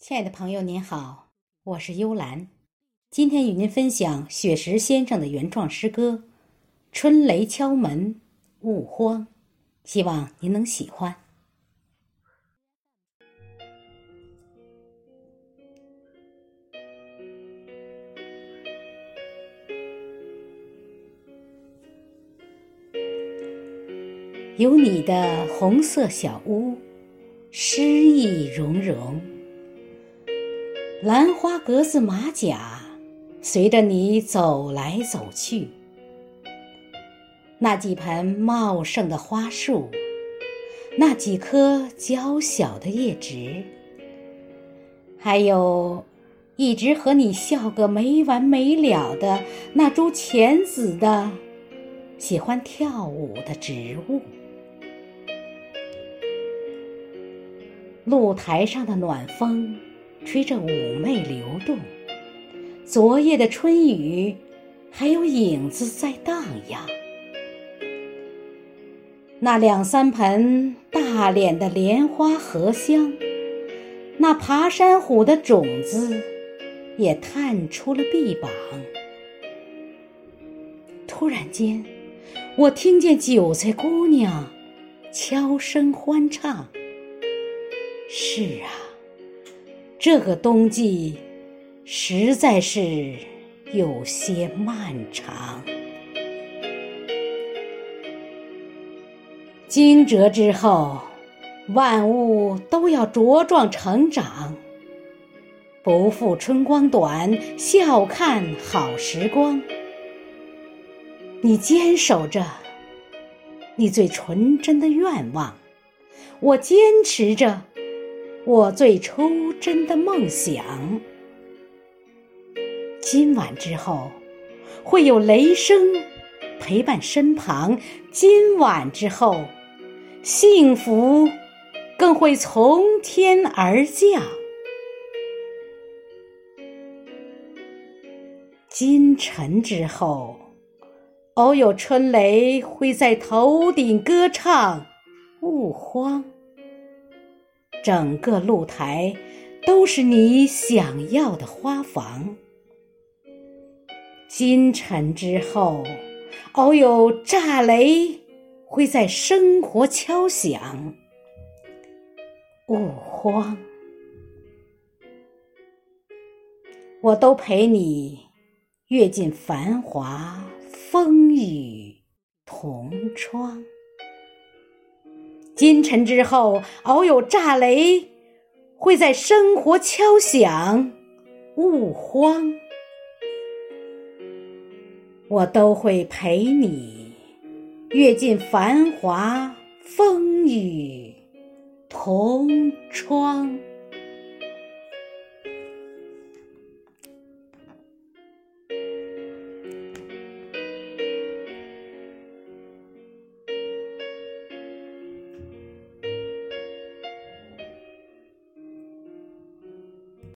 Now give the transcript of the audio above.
亲爱的朋友，您好，我是幽兰，今天与您分享雪石先生的原创诗歌《春雷敲门勿慌》，希望您能喜欢。有你的红色小屋，诗意融融。兰花格子马甲，随着你走来走去。那几盆茂盛的花树，那几棵娇小的叶植，还有一直和你笑个没完没了的那株浅紫的、喜欢跳舞的植物。露台上的暖风。吹着妩媚流动，昨夜的春雨，还有影子在荡漾。那两三盆大脸的莲花荷香，那爬山虎的种子，也探出了臂膀。突然间，我听见韭菜姑娘悄声欢唱。是啊。这个冬季实在是有些漫长。惊蛰之后，万物都要茁壮成长。不负春光短，笑看好时光。你坚守着你最纯真的愿望，我坚持着。我最初真的梦想，今晚之后会有雷声陪伴身旁。今晚之后，幸福更会从天而降。今晨之后，偶有春雷会在头顶歌唱，勿慌。整个露台都是你想要的花房。今晨之后，偶有炸雷会在生活敲响。勿慌，我都陪你阅尽繁华风雨同窗。今晨之后，偶有炸雷，会在生活敲响。勿慌，我都会陪你阅尽繁华风雨同窗。